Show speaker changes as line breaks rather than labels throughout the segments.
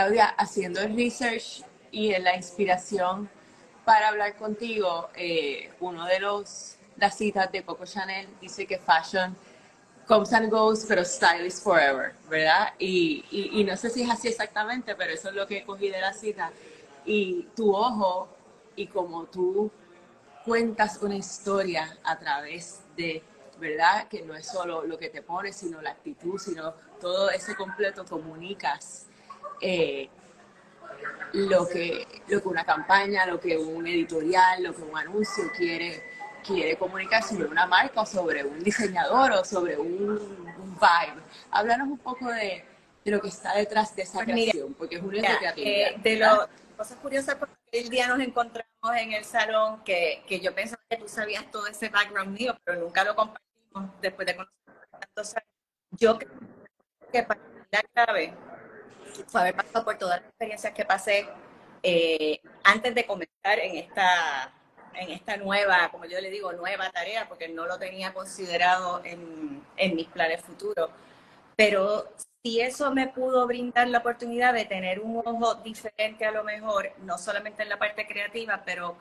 Claudia, haciendo el research y la inspiración para hablar contigo, eh, uno de los las citas de Coco Chanel dice que fashion comes and goes, pero style is forever, ¿verdad? Y, y, no sé si es así exactamente, pero eso es lo que cogí de la cita. Y tu ojo y como tú cuentas una historia a través de, ¿verdad? Que no es solo lo que te pones, sino la actitud, sino todo ese completo comunicas. Eh, lo que, lo que una campaña, lo que un editorial, lo que un anuncio quiere quiere comunicar sobre una marca o sobre un diseñador o sobre un, vibe. Háblanos un poco de, lo que está detrás de esa pues creación, porque es un de creatividad.
Eh, de las cosas curiosas, porque el día nos encontramos en el salón que, que yo pensaba que tú sabías todo ese background mío, pero nunca lo compartimos después de conocer tantos años. Yo creo que para mí la clave fue haber pasado por todas las experiencias que pasé eh, antes de comenzar en esta en esta nueva, como yo le digo, nueva tarea, porque no lo tenía considerado en, en mis planes futuros. Pero si eso me pudo brindar la oportunidad de tener un ojo diferente a lo mejor, no solamente en la parte creativa, pero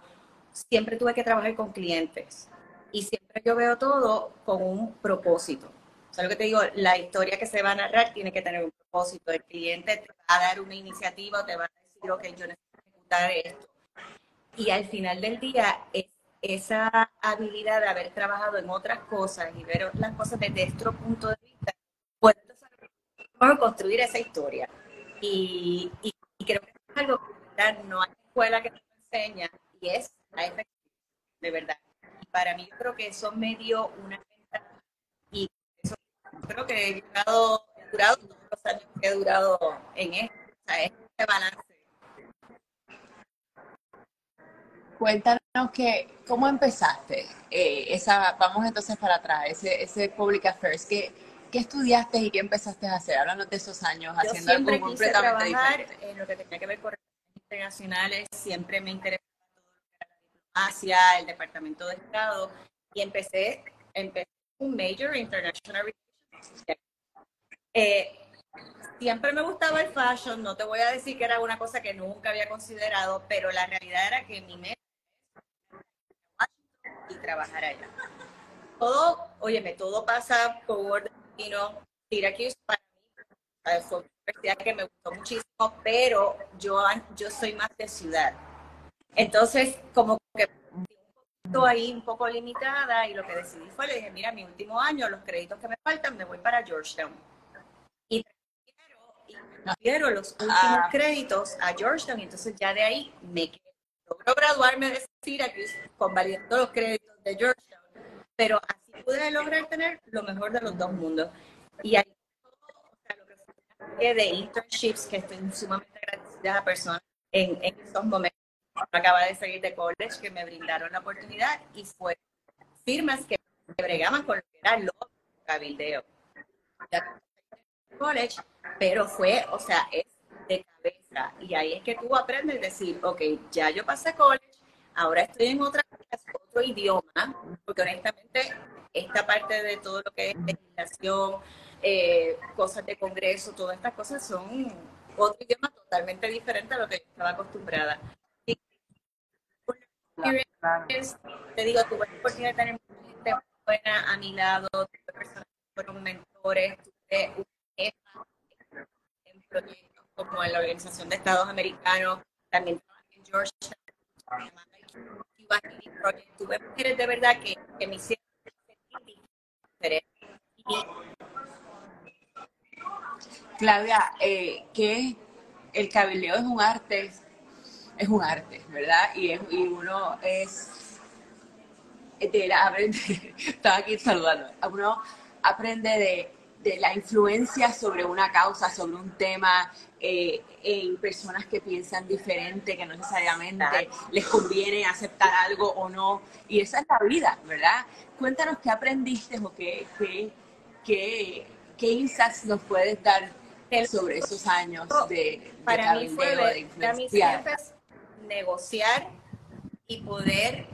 siempre tuve que trabajar con clientes. Y siempre yo veo todo con un propósito. O sea, lo que te digo, la historia que se va a narrar tiene que tener un propósito. El cliente te va a dar una iniciativa, te va a decir, ok, yo necesito ejecutar esto y al final del día, es esa habilidad de haber trabajado en otras cosas y ver las cosas desde otro punto de vista, puede construir esa historia. Y, y, creo que es algo que no hay escuela que te enseña y es la efectividad, de verdad. Y para mí yo creo que eso me dio una y creo que he durado, he durado todos los años que he durado en esto, o sea, es este balance
Cuéntanos que, ¿cómo empezaste? Eh, esa, vamos entonces para atrás, ese, ese Public Affairs. ¿Qué, ¿Qué estudiaste y qué empezaste a hacer? Háblanos de esos años
Yo haciendo algo completamente trabajar en lo que tenía que ver con relaciones internacionales, siempre me interesaba diplomacia, el Departamento de Estado, y empecé, empecé un major in International. Eh, siempre me gustaba el fashion, no te voy a decir que era una cosa que nunca había considerado, pero la realidad era que mi mente y trabajar allá. Todo, óyeme, todo pasa por destino. Syracuse para mí fue una universidad que me gustó muchísimo, pero yo, yo soy más de ciudad. Entonces, como ahí un poco limitada y lo que decidí fue, le dije, mira, mi último año, los créditos que me faltan, me voy para Georgetown. Y quiero los últimos ah. créditos a Georgetown y entonces ya de ahí me quedé logro graduarme de Syracuse convalidando los créditos de Georgetown, pero así pude lograr tener lo mejor de los dos mundos. Y ahí, lo que fue de internships, que estoy sumamente agradecida a personas en, en esos momentos. Acaba de salir de college que me brindaron la oportunidad y fue firmas que bregaban con lo que era los cabildeo. College, pero fue, o sea, es de cabeza. Y ahí es que tú aprendes a decir, ok, ya yo pasé college, ahora estoy en otra otro idioma, porque honestamente esta parte de todo lo que es legislación, eh, cosas de congreso, todas estas cosas son otro idioma totalmente diferente a lo que yo estaba acostumbrada. Y, te digo, tuve la oportunidad de tener gente buena a mi lado, tuve personas que fueron mentores, tuve una jefa en proyectos como en la Organización de Estados Americanos, también en Georgetown, tuve mujeres de verdad que, que me hicieron
Claudia, eh, que el cabelleo es un arte, es un arte, ¿verdad? Y, es, y uno es, de la, aprende, estaba aquí saludando, uno aprende de de la influencia sobre una causa, sobre un tema, eh, en personas que piensan diferente, que no necesariamente les conviene aceptar algo o no. Y esa es la vida, ¿verdad? Cuéntanos qué aprendiste o qué, qué, qué, qué insights nos puedes dar sobre esos años de,
Para mí fue de, para mí siempre negociar y poder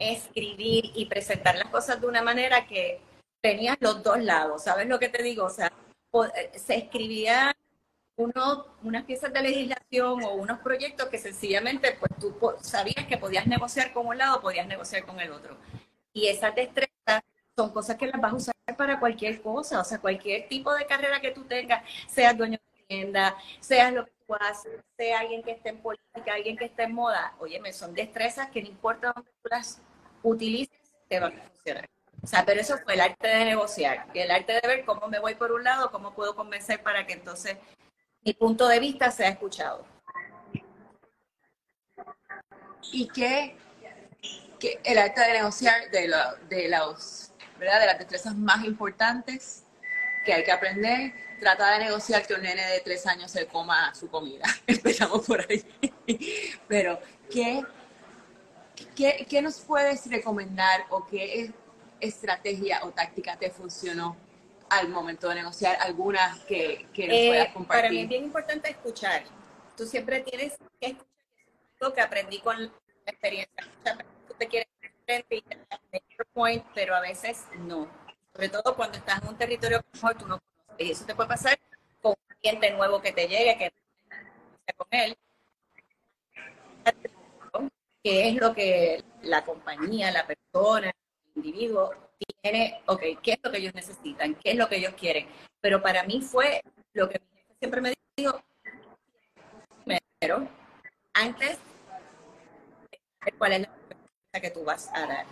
escribir y presentar las cosas de una manera que tenías los dos lados, ¿sabes lo que te digo? O sea, eh, se escribía uno, unas piezas de legislación o unos proyectos que sencillamente pues tú sabías que podías negociar con un lado, podías negociar con el otro. Y esas destrezas son cosas que las vas a usar para cualquier cosa, o sea, cualquier tipo de carrera que tú tengas, seas dueño de seas lo que tú haces, sea alguien que esté en política, alguien que esté en moda, oye, son destrezas que no importa dónde tú las utilices, te van a funcionar. O sea, pero eso fue el arte de negociar, el arte de ver cómo me voy por un lado, cómo puedo convencer para que entonces mi punto de vista sea escuchado.
¿Y qué, el arte de negociar de, de, los, ¿verdad? de las destrezas más importantes que hay que aprender? Trata de negociar que un nene de tres años se coma su comida. Empezamos por ahí. Pero, ¿qué, qué, qué nos puedes recomendar o qué estrategia o táctica te funcionó al momento de negociar alguna que, que nos puedas compartir?
Eh, para mí es bien importante escuchar. Tú siempre tienes que escuchar lo que aprendí con la experiencia. Tú te quieres y point, pero a veces no. Sobre todo cuando estás en un territorio mejor tú no. Y eso te puede pasar con un cliente nuevo que te llegue, que con él. ¿Qué es lo que la compañía, la persona, el individuo tiene, ok, ¿qué es lo que ellos necesitan? ¿Qué es lo que ellos quieren? Pero para mí fue lo que siempre me dijo, primero, antes de cuál es la que tú vas a dar.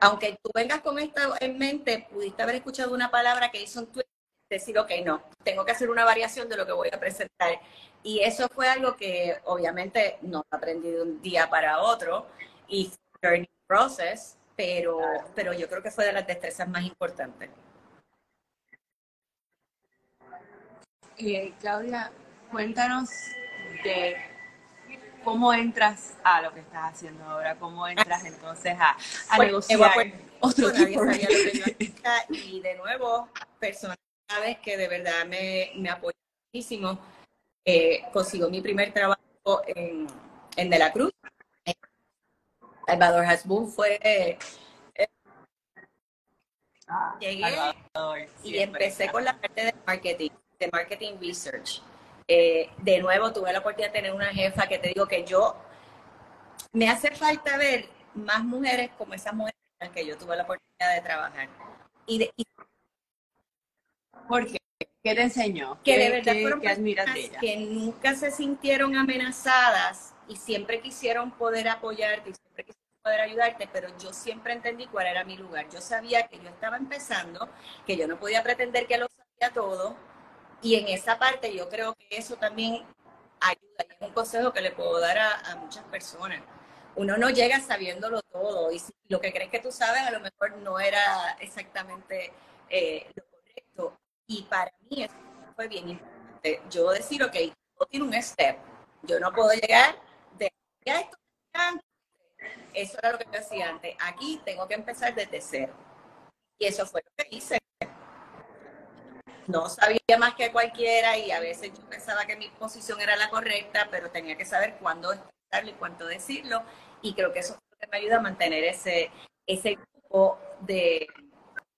Aunque tú vengas con esto en mente, pudiste haber escuchado una palabra que hizo un tweet, decir, ok, no, tengo que hacer una variación de lo que voy a presentar. Y eso fue algo que obviamente no aprendí de un día para otro y learning process, pero, pero yo creo que fue de las destrezas más importantes.
Eh, Claudia, cuéntanos de cómo entras a lo que estás haciendo ahora, cómo entras entonces a, a negociar otro tipo.
Y de nuevo, personas que de verdad me, me apoyan muchísimo. Eh, consigo mi primer trabajo en, en De la Cruz, Salvador Hasbun fue... Eh, ah, llegué y empecé con la parte de marketing, de marketing research. Eh, de nuevo tuve la oportunidad de tener una jefa que te digo que yo me hace falta ver más mujeres como esas mujeres con las que yo tuve la oportunidad de trabajar. Y, de,
¿Por qué? ¿Qué te enseñó?
Que de verdad fueron personas que nunca se sintieron amenazadas y siempre quisieron poder apoyarte y siempre quisieron poder ayudarte, pero yo siempre entendí cuál era mi lugar. Yo sabía que yo estaba empezando, que yo no podía pretender que lo sabía todo, y en esa parte yo creo que eso también ayuda, y es un consejo que le puedo dar a, muchas personas. Uno no llega sabiéndolo todo, y si lo que crees que tú sabes a lo mejor no era exactamente eh, lo. Y para mí eso fue bien importante. Yo decir, ok, todo tiene un step. Yo no puedo llegar de esto eso era lo que yo hacía antes. Aquí tengo que empezar desde cero. Y eso fue lo que hice. No sabía más que cualquiera y a veces yo pensaba que mi posición era la correcta, pero tenía que saber cuándo expresarlo y cuánto decirlo. Y creo que eso es lo que me ayuda a mantener ese, ese grupo de,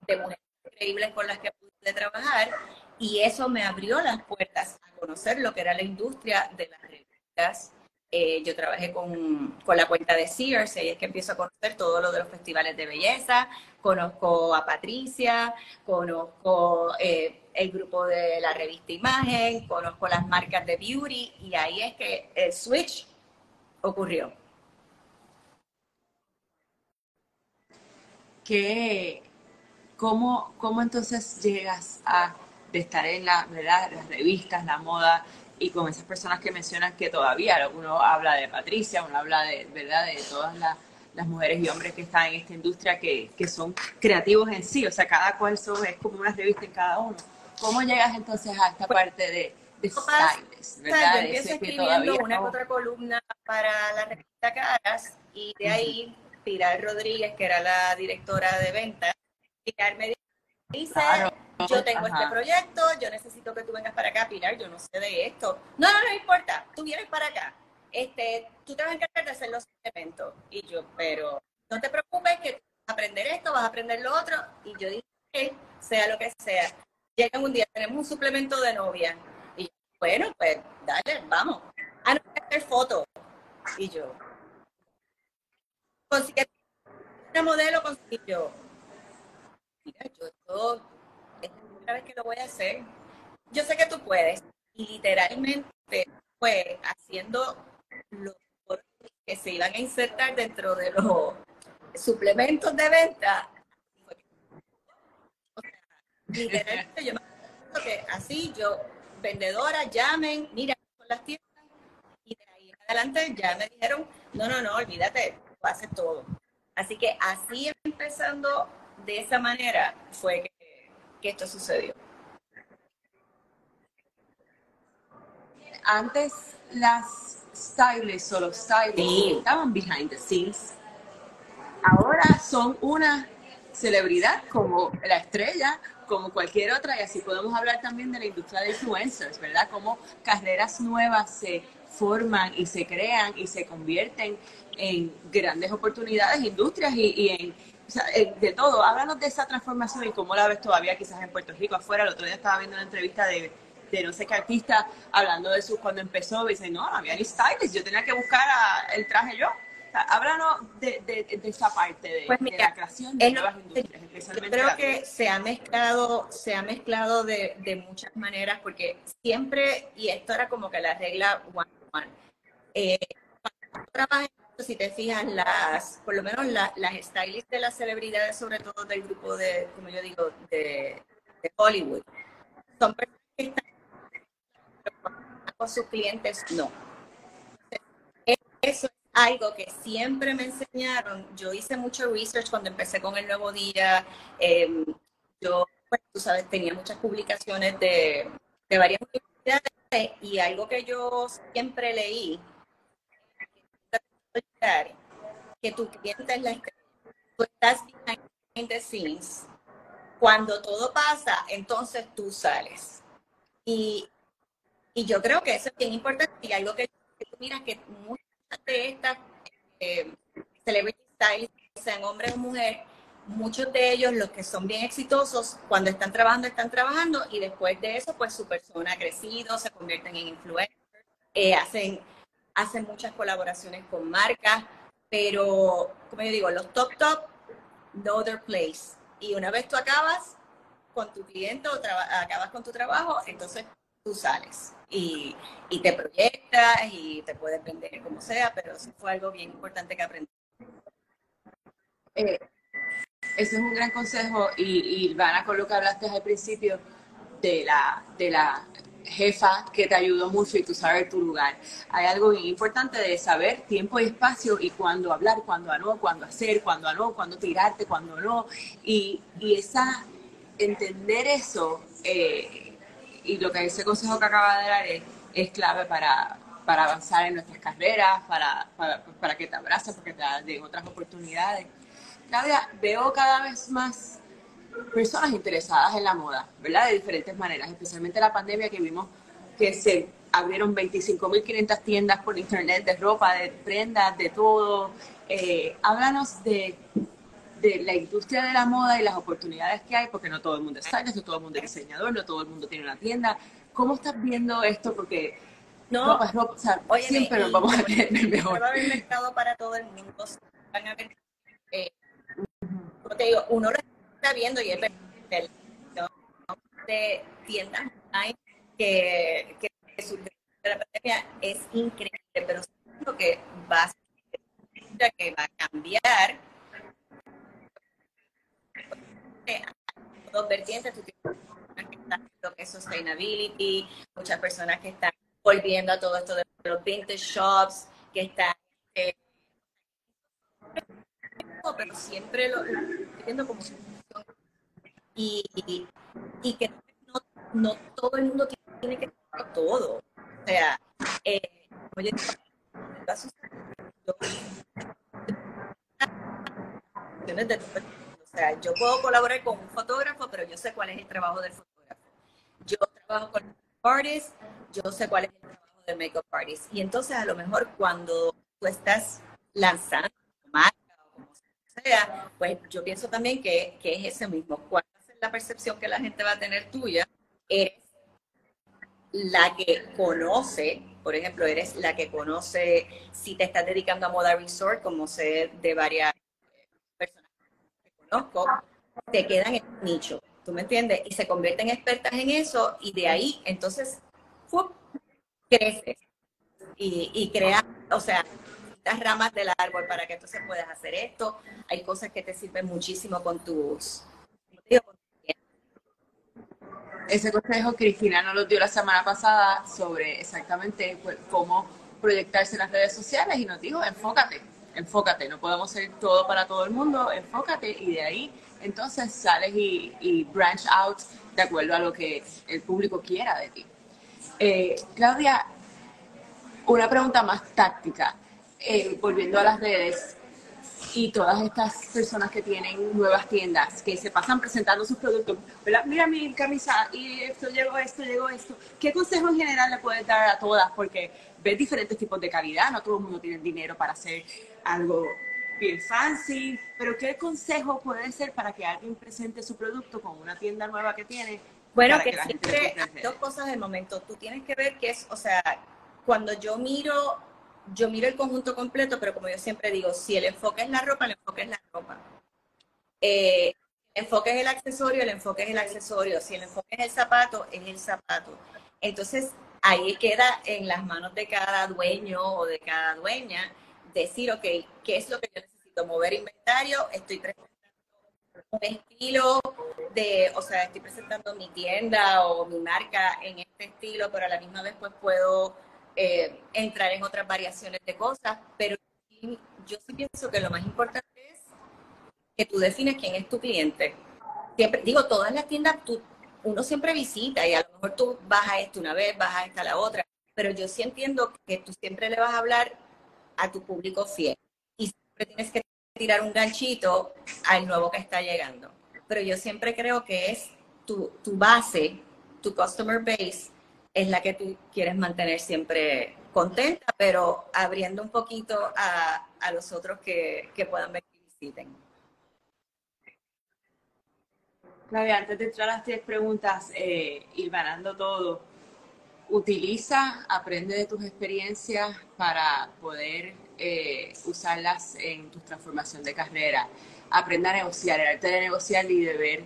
de mujeres increíbles con las que pude trabajar. Y eso me abrió las puertas a conocer lo que era la industria de las revistas eh, yo trabajé con, con, la cuenta de Sears, y es que empiezo a conocer todo lo de los festivales de belleza, conozco a Patricia, conozco eh, el grupo de la revista Imagen, conozco las marcas de beauty, y ahí es que el switch ocurrió.
¿Qué, cómo, ¿Cómo entonces llegas a de estar en la, ¿verdad? las revistas, la moda, y con esas personas que mencionan que todavía uno habla de Patricia, uno habla de, ¿verdad? de todas las, mujeres y hombres que están en esta industria que, que, son creativos en sí, o sea, cada cual son, es como una revista en cada uno. ¿Cómo llegas entonces a esta parte de, de styles,
¿verdad? Yo empiezo escribiendo una otra columna para la revista Caras y de ahí Pilar Rodríguez, que era la directora de ventas, Pilar me dice, yo tengo este proyecto, yo necesito que tú vengas para acá, Pilar, yo no sé de esto. No, no, no importa, tú vienes para acá. Este, tú te vas a encargar de hacer los elementos. Y yo, pero no te preocupes que vas a aprender esto, vas a aprender lo otro. Y yo dije, sea lo que sea. Llega un día, tenemos un suplemento de novia. Y bueno, pues dale, vamos. Ah, no, hacer fotos. Y yo, consigue una modelo, consigo yo. Yo todo, es la primera vez que lo voy a hacer. Yo sé que tú puedes. Y literalmente fue haciendo los que se iban a insertar dentro de los suplementos de venta. Literalmente yo me así yo, vendedora, llamen, mira, con las tiendas, y de ahí en adelante ya me dijeron, no, no, no, olvídate, hace todo. Así que así empezando de esa manera fue que, que esto sucedió.
Antes las stylists o los stylists estaban behind the scenes. Ahora son una celebridad como la estrella, como cualquier otra, y así podemos hablar también de la industria de influencers, ¿verdad? Como carreras nuevas se forman y se crean y se convierten en grandes oportunidades, industrias y, en, de todo. Háblanos de esa transformación y cómo la ves todavía quizás en Puerto Rico afuera. El otro día estaba viendo una entrevista de, de no sé qué artista hablando de eso cuando empezó, y dice, no, no había ni stylist, yo tenía que buscar el traje yo. háblanos de, de, esa parte de,
pues
la creación de nuevas industrias,
especialmente. Yo creo que se ha mezclado, se ha mezclado de, de muchas maneras, porque siempre, y esto era como que la regla one, one eh, si te fijas, las, por lo menos las stylists de las celebridades, sobre todo del grupo de, como yo digo, de, Hollywood, son personas que están con sus clientes, no. Eso es algo que siempre me enseñaron. Yo hice mucho research cuando empecé con el Nuevo Día. Em, yo, pues, tú sabes, tenía muchas publicaciones de, de varias universidades y algo que yo siempre leí que tu cliente es la Tú estás behind the scenes. Cuando todo pasa, entonces tú sales. Y, y yo creo que eso es bien importante y algo que, tú miras que muchas de estas eh, celebrity sean hombres o mujeres, muchos de ellos, los que son bien exitosos, cuando están trabajando, están trabajando y después de eso, pues su persona ha crecido, se convierten en influencers, eh, hacen hacen muchas colaboraciones con marcas, pero como yo digo, los top top, no other place. Y una vez tú acabas con tu cliente o acabas con tu trabajo, entonces tú sales y, y, te proyectas y te puedes vender como sea, pero eso fue algo bien importante que aprendí.
Eh, ese es un gran consejo y, y Ivana, con lo que hablaste al principio de la, de la jefa que te ayudó mucho y tú sabes tu lugar. Hay algo bien importante de saber tiempo y espacio y cuándo hablar, cuándo no, cuándo hacer, cuándo no, cuándo tirarte, cuándo no. Y, y esa, entender eso eh, y lo que ese consejo que acaba de dar es, clave para, para, avanzar en nuestras carreras, para, para, que te abraces, porque te den otras oportunidades. Claudia, veo cada vez más personas interesadas en la moda, ¿verdad? De diferentes maneras, especialmente la pandemia que vimos que se abrieron 25.500 tiendas por internet de ropa, de prendas, de todo. Eh, háblanos de, de, la industria de la moda y las oportunidades que hay, porque no todo el mundo es stylist, no todo el mundo es diseñador, no todo el mundo tiene una tienda. ¿Cómo estás viendo esto? Porque
no, ropa ropa,
o sea, siempre nos vamos a tener
mejor. Va a haber mercado para todo el mundo. Van a ver, eh, como te digo, uno viendo y es de tiendas que, que la pandemia es increíble, pero lo que va a, que va a cambiar. Dos vertientes, tú tienes que están lo que es sustainability, muchas personas que están volviendo a todo esto de los vintage shops, que están eh, pero siempre lo, lo viendo como y, y que no, no, todo el mundo tiene que hacer todo. O sea, eh, oye, yo puedo colaborar con un fotógrafo, pero yo sé cuál es el trabajo del fotógrafo. Yo trabajo con artists, yo sé cuál es el trabajo del makeup artist. Y entonces a lo mejor cuando tú estás lanzando marca o como sea, pues yo pienso también que, que es ese mismo. ¿Cuál percepción que la gente va a tener tuya, eres la que conoce, por ejemplo, eres la que conoce si te estás dedicando a moda resort, como sé de varias personas que conozco, te quedan en el nicho, ¿tú me entiendes? Y se convierten expertas en eso y de ahí entonces creces y, y creas, o sea, las ramas del árbol para que entonces puedas hacer esto. Hay cosas que te sirven muchísimo con tus...
Ese consejo Cristina nos lo dio la semana pasada sobre exactamente pues, cómo proyectarse en las redes sociales y nos dijo, enfócate, enfócate, no podemos ser todo para todo el mundo, enfócate y de ahí entonces sales y, branch out de acuerdo a lo que el público quiera de ti. Eh, Claudia, una pregunta más táctica. Eh, volviendo a las redes y todas estas personas que tienen nuevas tiendas, que se pasan presentando sus productos, mira mi camisa y esto llegó esto, llegó esto. ¿Qué consejo en general le puedes dar a todas? Porque ves diferentes tipos de calidad, no todo el mundo tiene dinero para hacer algo bien fancy, pero ¿qué consejo puede ser para que alguien presente su producto con una tienda nueva que tiene?
Bueno, que, que siempre dos cosas de momento. Tú tienes que ver que es, o sea, cuando yo miro yo miro el conjunto completo, pero como yo siempre digo, si el enfoque es la ropa, el enfoque es la ropa. Eh, el enfoque es el accesorio, el enfoque es el accesorio. Si el enfoque es el zapato, es el zapato. Entonces, ahí queda en las manos de cada dueño o de cada dueña decir, ok, ¿qué es lo que yo necesito? Mover inventario, estoy presentando un estilo de, o sea, estoy presentando mi tienda o mi marca en este estilo, pero a la misma vez pues puedo eh, entrar en otras variaciones de cosas, pero yo sí pienso que lo más importante es que tú defines quién es tu cliente. Digo, todas las tiendas, tú, uno siempre visita y a lo mejor tú vas a esto una vez, vas a esta la otra, pero yo sí entiendo que tú siempre le vas a hablar a tu público fiel y siempre tienes que tirar un ganchito al nuevo que está llegando. Pero yo siempre creo que es tu base, tu customer base, es la que tú quieres mantener siempre contenta, pero abriendo un poquito a, los otros que, puedan venir y visiten.
Claudia, antes de entrar a las tres preguntas, eh, ir ganando todo, utiliza, aprende de tus experiencias para poder eh, usarlas en tu transformación de carrera. Aprenda a negociar, el arte de negociar y de ver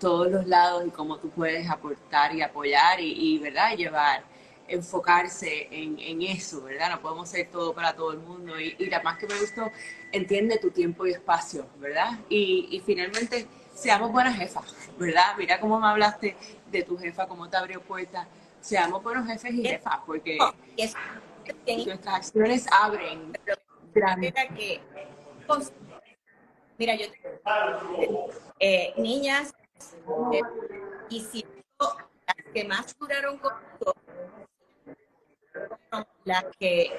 todos los lados y cómo tú puedes aportar y apoyar y, ¿verdad? llevar, enfocarse en, eso, ¿verdad? No podemos ser todo para todo el mundo. Y, la más que me gustó, entiende tu tiempo y espacio, ¿verdad? Y, finalmente, seamos buenas jefas, ¿verdad? Mira cómo me hablaste de tu jefa, cómo te abrió puertas. Seamos buenos jefes y jefas, porque nuestras acciones abren
grandes. Mira, yo eh, niñas y si las que más duraron conmigo las que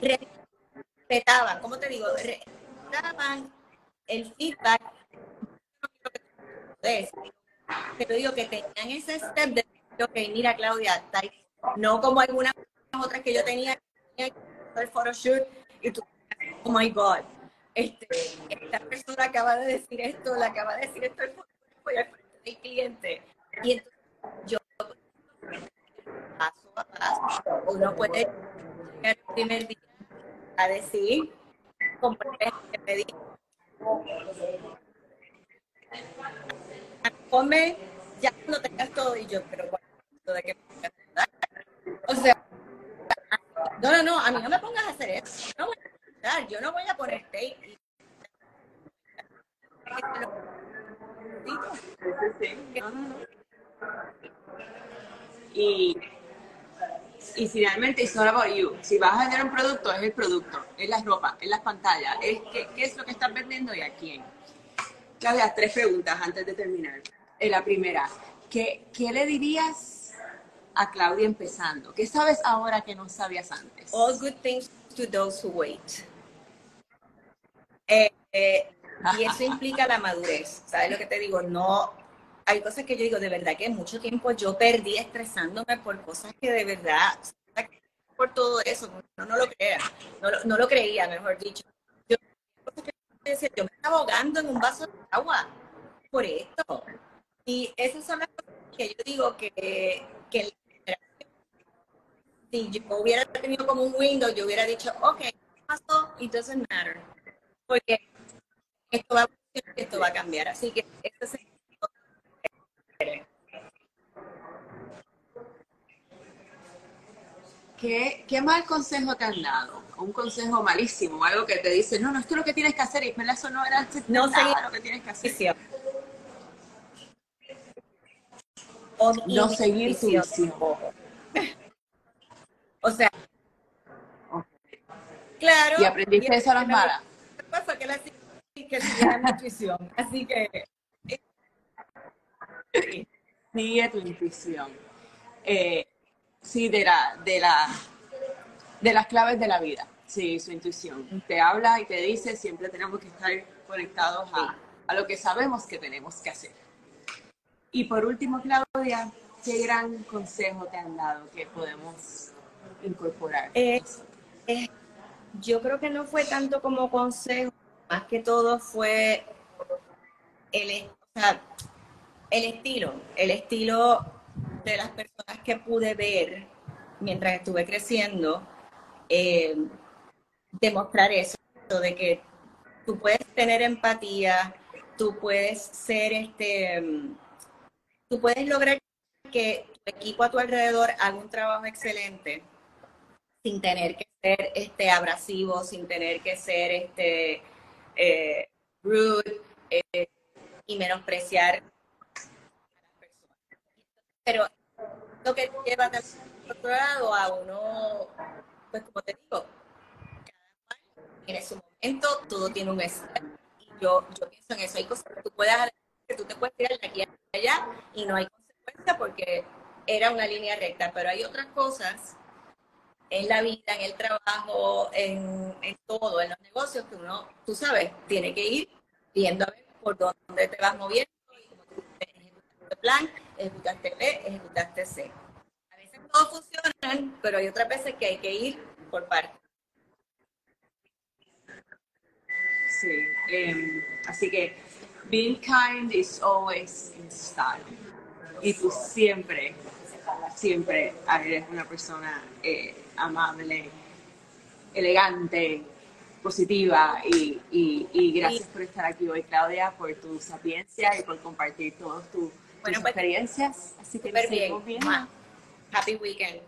respetaban, ¿cómo te digo? Respetaban el feedback. Pero digo que tenían ese step de ok, mira Claudia, no como algunas otras que yo tenía, el photoshoot y tú, oh my God, este, esta persona acaba de decir esto, la acaba de decir esto, voy al frente del cliente. Y entonces yo, paso a paso, uno puede llegar el primer día a decir, compré que pedí. Come ya no tengas todo y yo, pero bueno, de que o sea, no, no, no, a mí no me pongas a hacer eso. No voy a yo no voy a poner steak
y, y finalmente, it's not about you. Si vas a vender un producto, es el producto, es la ropa, es las pantallas, es qué, qué es lo que estás vendiendo y a quién. Claudia, tres preguntas antes de terminar. Eh, la primera, ¿qué, ¿qué le dirías a Claudia empezando? ¿Qué sabes ahora que no sabías antes?
All good things to those who wait. Eh, eh, y eso implica la madurez. ¿Sabes lo que te digo? No, hay cosas que yo digo, de verdad que mucho tiempo yo perdí estresándome por cosas que de verdad, por todo eso, no, no lo crea, no, no lo creía, mejor dicho. Yo, yo me estaba ahogando en un vaso de agua por esto. Y esas son las cosas que yo digo que, que si yo hubiera tenido como un window, yo hubiera dicho, ok, ¿qué pasó? It doesn't matter. Porque esto va a, esto va a cambiar. Así que este es el
¿Qué, ¿Qué mal consejo te han dado? Un consejo malísimo, algo que te dice, no, no, esto es lo que tienes que hacer, y eso no era
no
nada lo que tienes que hacer.
O
no seguir tu visión.
O sea, claro.
Y aprendiste eso a las malas.
Pasa que la que sigue la intuición. Así que.
Sigue tu intuición. Eh, sí, de la, de la, de las claves de la vida. Sí, su intuición. Te habla y te dice, siempre tenemos que estar conectados a, a lo que sabemos que tenemos que hacer. Y por último, Claudia, ¿qué gran consejo te han dado que podemos incorporar?
Eh, eh, yo creo que no fue tanto como consejo, más que todo fue el, el estilo, el estilo de las personas que pude ver mientras estuve creciendo, eh, demostrar eso, de que tú puedes tener empatía, tú puedes ser este, tú puedes lograr que tu equipo a tu alrededor haga un trabajo excelente sin tener que ser este abrasivo, sin tener que ser este eh, rude eh, y menospreciar a las personas. Pero lo que lleva del otro lado a uno, pues como te digo, cada cual tiene su momento, todo tiene un estado. Y yo, yo pienso en eso. Hay cosas que tú puedes que tú te puedes tirar de aquí a allá y no hay consecuencia porque era una línea recta, pero hay otras cosas en la vida, en el trabajo, en, todo, en los negocios, que uno, tú sabes, tiene que ir viendo a ver por dónde te vas moviendo y cómo tú ejecutaste plan, ejecutaste B, ejecutaste C. A veces todo funciona, pero hay otras veces que hay que ir por partes.
Sí, em, así que being kind is always in style. Y tú siempre, siempre eres una persona eh, amable, elegante, positiva y, y, gracias por estar aquí hoy, Claudia, por tu sapiencia y por compartir todas tus,
pues,
experiencias. Así que nos
bien. Happy weekend.